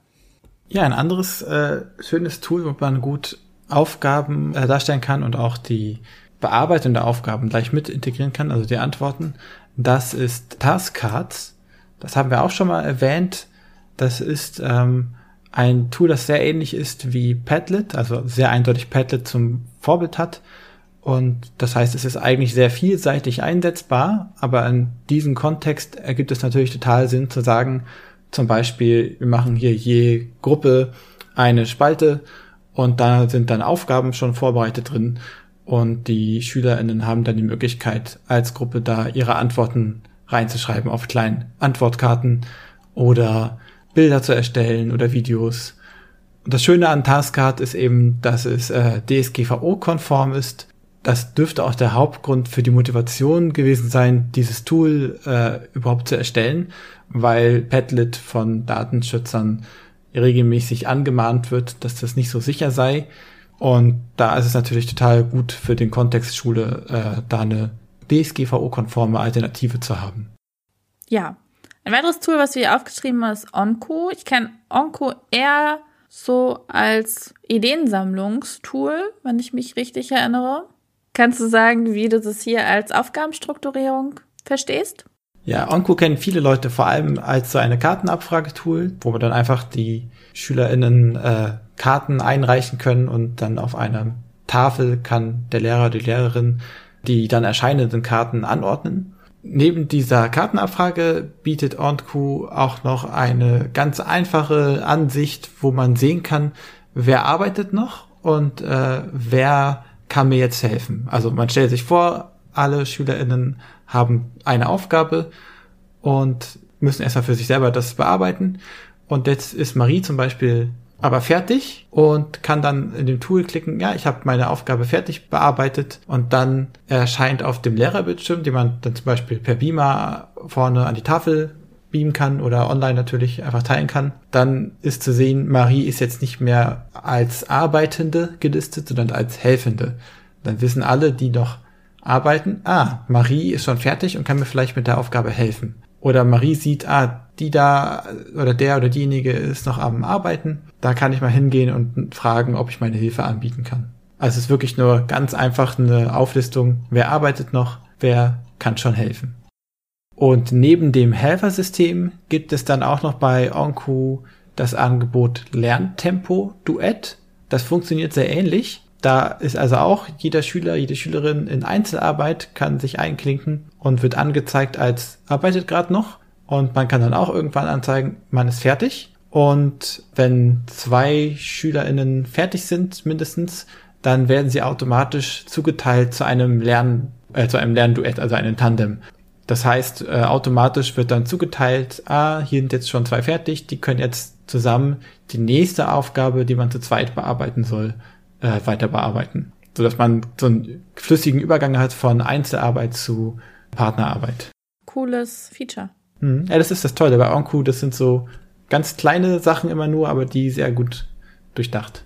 Ja, ein anderes äh, schönes Tool, wo man gut Aufgaben äh, darstellen kann und auch die Bearbeitung der Aufgaben gleich mit integrieren kann, also die Antworten. Das ist Taskcards. Das haben wir auch schon mal erwähnt. Das ist ähm, ein Tool, das sehr ähnlich ist wie Padlet, also sehr eindeutig Padlet zum Vorbild hat. Und das heißt, es ist eigentlich sehr vielseitig einsetzbar, aber in diesem Kontext ergibt es natürlich total Sinn zu sagen, zum Beispiel, wir machen hier je Gruppe eine Spalte und da sind dann Aufgaben schon vorbereitet drin und die SchülerInnen haben dann die Möglichkeit, als Gruppe da ihre Antworten reinzuschreiben auf kleinen Antwortkarten oder Bilder zu erstellen oder Videos. Und das Schöne an Taskcard ist eben, dass es äh, DSGVO-konform ist. Das dürfte auch der Hauptgrund für die Motivation gewesen sein, dieses Tool äh, überhaupt zu erstellen weil Padlet von Datenschützern regelmäßig angemahnt wird, dass das nicht so sicher sei. Und da ist es natürlich total gut für den Kontext Schule, äh, da eine DSGVO-konforme Alternative zu haben. Ja. Ein weiteres Tool, was wir hier aufgeschrieben haben, ist Onco. Ich kenne Onco eher so als Ideensammlungstool, wenn ich mich richtig erinnere. Kannst du sagen, wie du das hier als Aufgabenstrukturierung verstehst? Ja, Onco kennen viele Leute vor allem als so eine Kartenabfragetool, wo man dann einfach die SchülerInnen äh, Karten einreichen können und dann auf einer Tafel kann der Lehrer, die Lehrerin die dann erscheinenden Karten anordnen. Neben dieser Kartenabfrage bietet OnQ auch noch eine ganz einfache Ansicht, wo man sehen kann, wer arbeitet noch und äh, wer kann mir jetzt helfen. Also man stellt sich vor, alle SchülerInnen haben eine Aufgabe und müssen erstmal für sich selber das bearbeiten. Und jetzt ist Marie zum Beispiel aber fertig und kann dann in dem Tool klicken, ja, ich habe meine Aufgabe fertig bearbeitet und dann erscheint auf dem Lehrerbildschirm, den man dann zum Beispiel per Beamer vorne an die Tafel beamen kann oder online natürlich einfach teilen kann, dann ist zu sehen, Marie ist jetzt nicht mehr als Arbeitende gelistet, sondern als Helfende. Dann wissen alle, die noch arbeiten, ah, Marie ist schon fertig und kann mir vielleicht mit der Aufgabe helfen. Oder Marie sieht, ah, die da oder der oder diejenige ist noch am Arbeiten, da kann ich mal hingehen und fragen, ob ich meine Hilfe anbieten kann. Also es ist wirklich nur ganz einfach eine Auflistung, wer arbeitet noch, wer kann schon helfen. Und neben dem Helfersystem gibt es dann auch noch bei OnQ das Angebot Lerntempo Duett. Das funktioniert sehr ähnlich. Da ist also auch jeder Schüler, jede Schülerin in Einzelarbeit kann sich einklinken und wird angezeigt als arbeitet gerade noch. Und man kann dann auch irgendwann anzeigen, man ist fertig. Und wenn zwei SchülerInnen fertig sind, mindestens, dann werden sie automatisch zugeteilt zu einem Lern, äh, zu einem Lernduett, also einem Tandem. Das heißt, äh, automatisch wird dann zugeteilt, ah, hier sind jetzt schon zwei fertig, die können jetzt zusammen die nächste Aufgabe, die man zu zweit bearbeiten soll, äh, weiter bearbeiten. So dass man so einen flüssigen Übergang hat von Einzelarbeit zu Partnerarbeit. Cooles Feature. Mhm. Ja, das ist das Tolle bei OnQ. Das sind so ganz kleine Sachen immer nur, aber die sehr gut durchdacht.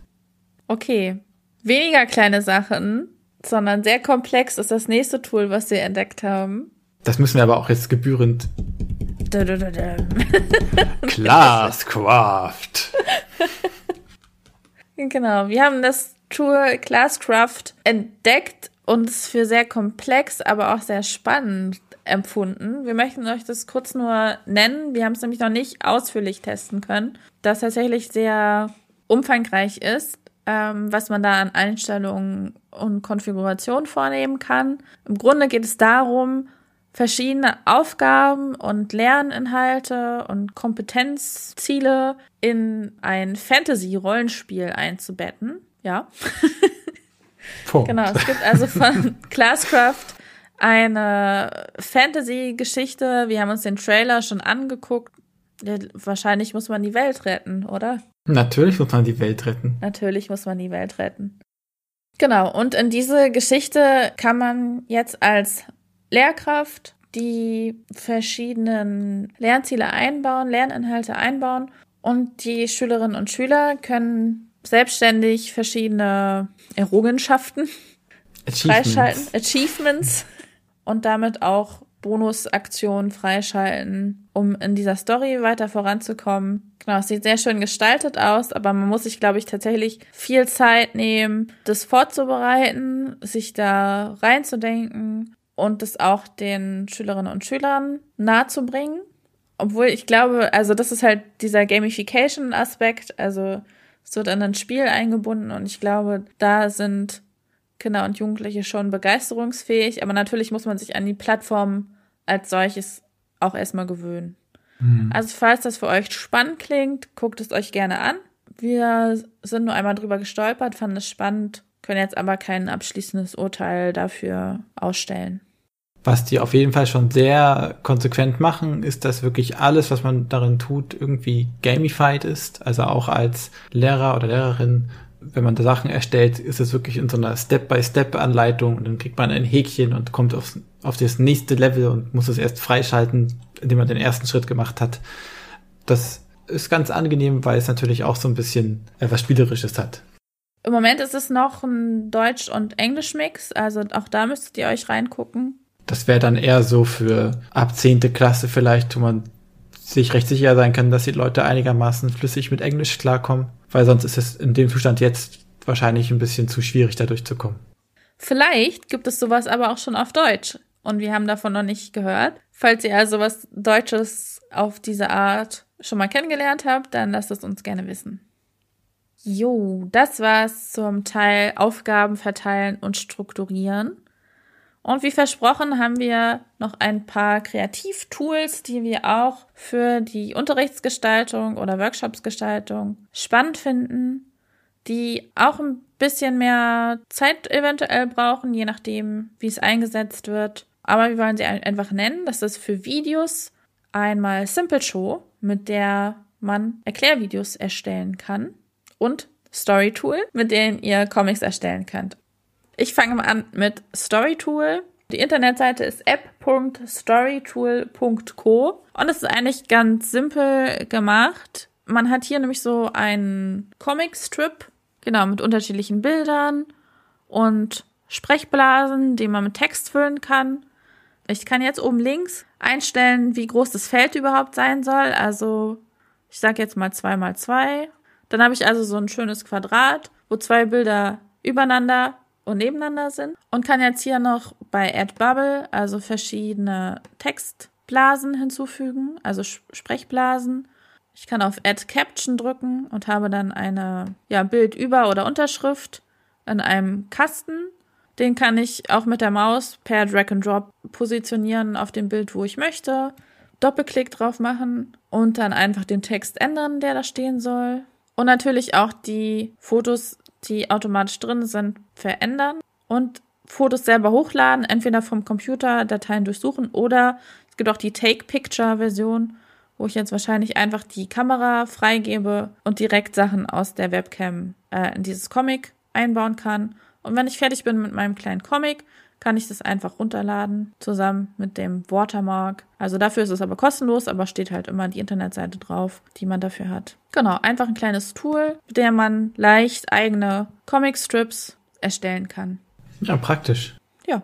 Okay. Weniger kleine Sachen, sondern sehr komplex ist das nächste Tool, was wir entdeckt haben. Das müssen wir aber auch jetzt gebührend. Classcraft. genau, wir haben das Tour Classcraft entdeckt und es für sehr komplex, aber auch sehr spannend empfunden. Wir möchten euch das kurz nur nennen. Wir haben es nämlich noch nicht ausführlich testen können, das tatsächlich sehr umfangreich ist, ähm, was man da an Einstellungen und Konfiguration vornehmen kann. Im Grunde geht es darum, verschiedene Aufgaben und Lerninhalte und Kompetenzziele in ein Fantasy-Rollenspiel einzubetten. Ja. genau, es gibt also von Classcraft eine Fantasy-Geschichte. Wir haben uns den Trailer schon angeguckt. Ja, wahrscheinlich muss man die Welt retten, oder? Natürlich muss man die Welt retten. Natürlich muss man die Welt retten. Genau, und in diese Geschichte kann man jetzt als Lehrkraft die verschiedenen Lernziele einbauen, Lerninhalte einbauen und die Schülerinnen und Schüler können selbstständig verschiedene Errungenschaften Achievements. freischalten, Achievements und damit auch Bonusaktionen freischalten, um in dieser Story weiter voranzukommen. Genau, es sieht sehr schön gestaltet aus, aber man muss sich, glaube ich, tatsächlich viel Zeit nehmen, das vorzubereiten, sich da reinzudenken und das auch den Schülerinnen und Schülern nahezubringen. Obwohl ich glaube, also das ist halt dieser Gamification-Aspekt, also es wird in ein Spiel eingebunden und ich glaube, da sind Kinder und Jugendliche schon begeisterungsfähig, aber natürlich muss man sich an die Plattform als solches auch erstmal gewöhnen. Mhm. Also falls das für euch spannend klingt, guckt es euch gerne an. Wir sind nur einmal drüber gestolpert, fanden es spannend, können jetzt aber kein abschließendes Urteil dafür ausstellen. Was die auf jeden Fall schon sehr konsequent machen, ist, dass wirklich alles, was man darin tut, irgendwie gamified ist. Also auch als Lehrer oder Lehrerin wenn man da Sachen erstellt, ist es wirklich in so einer Step-by-Step-Anleitung und dann kriegt man ein Häkchen und kommt aufs, auf das nächste Level und muss es erst freischalten, indem man den ersten Schritt gemacht hat. Das ist ganz angenehm, weil es natürlich auch so ein bisschen etwas Spielerisches hat. Im Moment ist es noch ein Deutsch- und Englisch-Mix, also auch da müsstet ihr euch reingucken. Das wäre dann eher so für ab zehnte Klasse vielleicht, wo man sich recht sicher sein kann, dass die Leute einigermaßen flüssig mit Englisch klarkommen weil sonst ist es in dem Zustand jetzt wahrscheinlich ein bisschen zu schwierig, da durchzukommen. Vielleicht gibt es sowas aber auch schon auf Deutsch und wir haben davon noch nicht gehört. Falls ihr also was Deutsches auf diese Art schon mal kennengelernt habt, dann lasst es uns gerne wissen. Jo, das war's zum Teil Aufgaben verteilen und strukturieren. Und wie versprochen haben wir noch ein paar Kreativtools, die wir auch für die Unterrichtsgestaltung oder Workshopsgestaltung spannend finden, die auch ein bisschen mehr Zeit eventuell brauchen, je nachdem, wie es eingesetzt wird. Aber wir wollen sie einfach nennen. Das ist für Videos einmal Simple Show, mit der man Erklärvideos erstellen kann und Story Tool, mit denen ihr Comics erstellen könnt. Ich fange mal an mit StoryTool. Die Internetseite ist app.storytool.co und es ist eigentlich ganz simpel gemacht. Man hat hier nämlich so einen Comic-Strip, genau, mit unterschiedlichen Bildern und Sprechblasen, die man mit Text füllen kann. Ich kann jetzt oben links einstellen, wie groß das Feld überhaupt sein soll. Also ich sage jetzt mal zwei mal zwei. Dann habe ich also so ein schönes Quadrat, wo zwei Bilder übereinander und nebeneinander sind und kann jetzt hier noch bei AdBubble also verschiedene Textblasen hinzufügen, also Sprechblasen. Ich kann auf Add Caption drücken und habe dann eine ja, Bildüber- oder Unterschrift in einem Kasten. Den kann ich auch mit der Maus per Drag and Drop positionieren auf dem Bild, wo ich möchte. Doppelklick drauf machen und dann einfach den Text ändern, der da stehen soll. Und natürlich auch die Fotos die automatisch drin sind, verändern und Fotos selber hochladen, entweder vom Computer Dateien durchsuchen oder es gibt auch die Take-Picture-Version, wo ich jetzt wahrscheinlich einfach die Kamera freigebe und direkt Sachen aus der Webcam äh, in dieses Comic einbauen kann. Und wenn ich fertig bin mit meinem kleinen Comic, kann ich das einfach runterladen, zusammen mit dem Watermark. Also dafür ist es aber kostenlos, aber steht halt immer die Internetseite drauf, die man dafür hat. Genau, einfach ein kleines Tool, mit dem man leicht eigene Comicstrips erstellen kann. Ja, praktisch. Ja.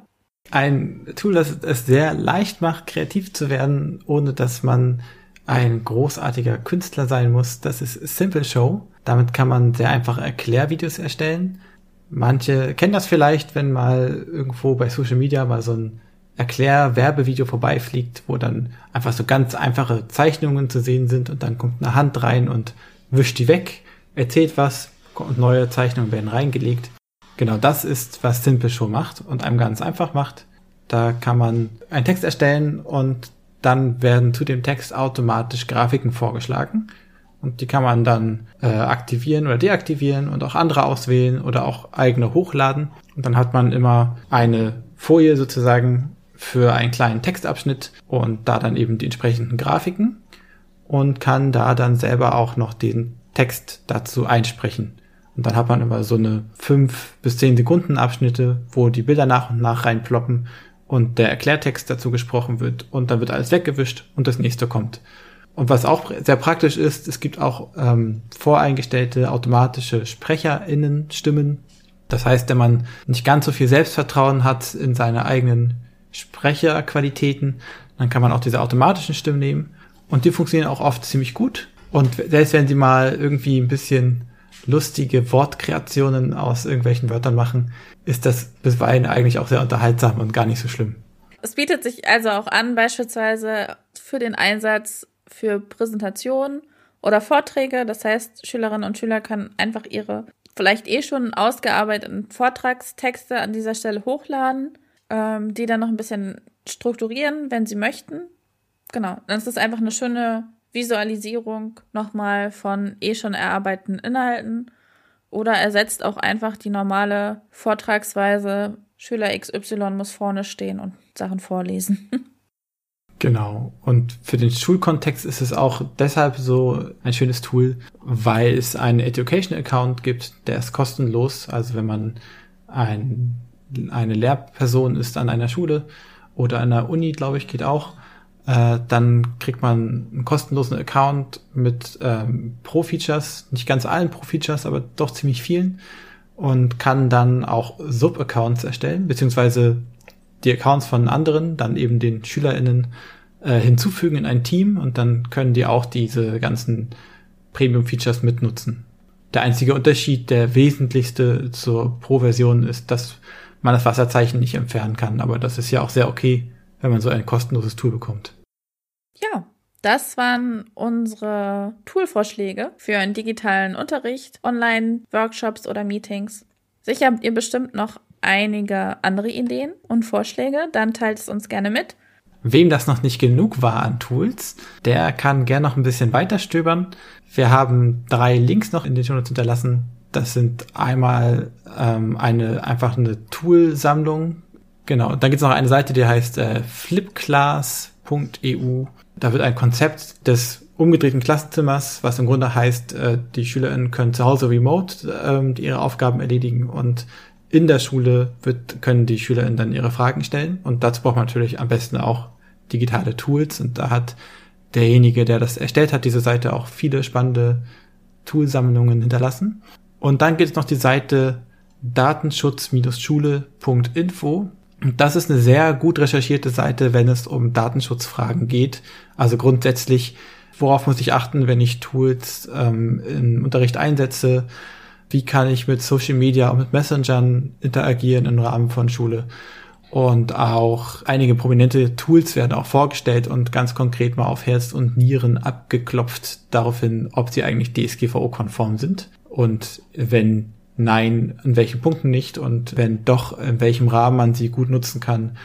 Ein Tool, das es sehr leicht macht, kreativ zu werden, ohne dass man ein großartiger Künstler sein muss, das ist Simple Show. Damit kann man sehr einfach Erklärvideos erstellen Manche kennen das vielleicht, wenn mal irgendwo bei Social Media mal so ein Erklär-Werbevideo vorbeifliegt, wo dann einfach so ganz einfache Zeichnungen zu sehen sind und dann kommt eine Hand rein und wischt die weg, erzählt was und neue Zeichnungen werden reingelegt. Genau das ist, was Simple Show macht und einem ganz einfach macht. Da kann man einen Text erstellen und dann werden zu dem Text automatisch Grafiken vorgeschlagen. Und die kann man dann äh, aktivieren oder deaktivieren und auch andere auswählen oder auch eigene hochladen. Und dann hat man immer eine Folie sozusagen für einen kleinen Textabschnitt und da dann eben die entsprechenden Grafiken und kann da dann selber auch noch den Text dazu einsprechen. Und dann hat man immer so eine fünf bis zehn Sekunden Abschnitte, wo die Bilder nach und nach reinploppen und der Erklärtext dazu gesprochen wird und dann wird alles weggewischt und das nächste kommt. Und was auch sehr praktisch ist, es gibt auch ähm, voreingestellte automatische SprecherInnen-Stimmen. Das heißt, wenn man nicht ganz so viel Selbstvertrauen hat in seine eigenen Sprecherqualitäten, dann kann man auch diese automatischen Stimmen nehmen. Und die funktionieren auch oft ziemlich gut. Und selbst wenn sie mal irgendwie ein bisschen lustige Wortkreationen aus irgendwelchen Wörtern machen, ist das bisweilen eigentlich auch sehr unterhaltsam und gar nicht so schlimm. Es bietet sich also auch an, beispielsweise für den Einsatz für Präsentationen oder Vorträge. Das heißt, Schülerinnen und Schüler können einfach ihre vielleicht eh schon ausgearbeiteten Vortragstexte an dieser Stelle hochladen, ähm, die dann noch ein bisschen strukturieren, wenn sie möchten. Genau, das ist einfach eine schöne Visualisierung nochmal von eh schon erarbeiteten Inhalten oder ersetzt auch einfach die normale Vortragsweise. Schüler XY muss vorne stehen und Sachen vorlesen. Genau. Und für den Schulkontext ist es auch deshalb so ein schönes Tool, weil es einen Education Account gibt, der ist kostenlos. Also wenn man ein, eine Lehrperson ist an einer Schule oder einer Uni, glaube ich, geht auch, äh, dann kriegt man einen kostenlosen Account mit ähm, Pro-Features, nicht ganz allen Pro-Features, aber doch ziemlich vielen und kann dann auch Sub-Accounts erstellen, beziehungsweise die Accounts von anderen, dann eben den SchülerInnen äh, hinzufügen in ein Team und dann können die auch diese ganzen Premium-Features mitnutzen. Der einzige Unterschied, der wesentlichste zur Pro-Version ist, dass man das Wasserzeichen nicht entfernen kann, aber das ist ja auch sehr okay wenn man so ein kostenloses Tool bekommt. Ja, das waren unsere Toolvorschläge für einen digitalen Unterricht, Online-Workshops oder Meetings. Sicher habt ihr bestimmt noch einige andere Ideen und Vorschläge, dann teilt es uns gerne mit. Wem das noch nicht genug war an Tools, der kann gerne noch ein bisschen weiter stöbern. Wir haben drei Links noch in den Show Notes hinterlassen. Das sind einmal ähm, eine einfach eine Toolsammlung Genau, dann gibt es noch eine Seite, die heißt äh, flipclass.eu. Da wird ein Konzept des umgedrehten Klassenzimmers, was im Grunde heißt, äh, die SchülerInnen können zu Hause remote äh, ihre Aufgaben erledigen und in der Schule wird, können die SchülerInnen dann ihre Fragen stellen. Und dazu braucht man natürlich am besten auch digitale Tools. Und da hat derjenige, der das erstellt hat, diese Seite auch viele spannende Toolsammlungen hinterlassen. Und dann gibt es noch die Seite datenschutz-schule.info. Das ist eine sehr gut recherchierte Seite, wenn es um Datenschutzfragen geht. Also grundsätzlich, worauf muss ich achten, wenn ich Tools ähm, im Unterricht einsetze? Wie kann ich mit Social Media und mit Messengern interagieren im Rahmen von Schule? Und auch einige prominente Tools werden auch vorgestellt und ganz konkret mal auf Herz und Nieren abgeklopft daraufhin, ob sie eigentlich DSGVO-konform sind. Und wenn nein, in welchen Punkten nicht und wenn doch, in welchem Rahmen man sie gut nutzen kann,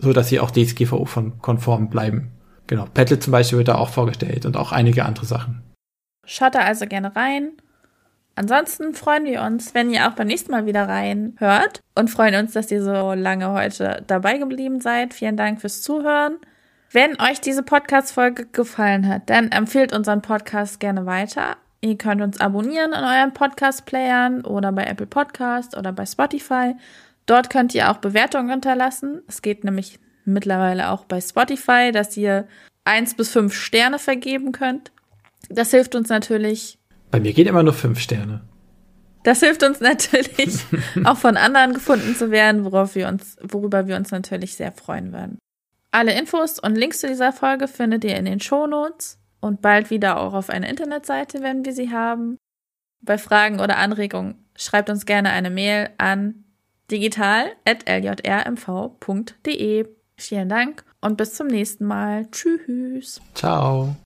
so dass sie auch DSGVO-konform bleiben. Genau, Padlet zum Beispiel wird da auch vorgestellt und auch einige andere Sachen. Schaut da also gerne rein. Ansonsten freuen wir uns, wenn ihr auch beim nächsten Mal wieder reinhört und freuen uns, dass ihr so lange heute dabei geblieben seid. Vielen Dank fürs Zuhören. Wenn euch diese Podcast-Folge gefallen hat, dann empfehlt unseren Podcast gerne weiter. Ihr könnt uns abonnieren in euren Podcast-Playern oder bei Apple Podcast oder bei Spotify. Dort könnt ihr auch Bewertungen hinterlassen. Es geht nämlich mittlerweile auch bei Spotify, dass ihr eins bis fünf Sterne vergeben könnt. Das hilft uns natürlich. Bei mir geht immer nur fünf Sterne. Das hilft uns natürlich, auch von anderen gefunden zu werden, worauf wir uns, worüber wir uns natürlich sehr freuen würden. Alle Infos und Links zu dieser Folge findet ihr in den Show Notes und bald wieder auch auf einer Internetseite, wenn wir sie haben. Bei Fragen oder Anregungen schreibt uns gerne eine Mail an digital.ljrmv.de. Vielen Dank und bis zum nächsten Mal. Tschüss. Ciao.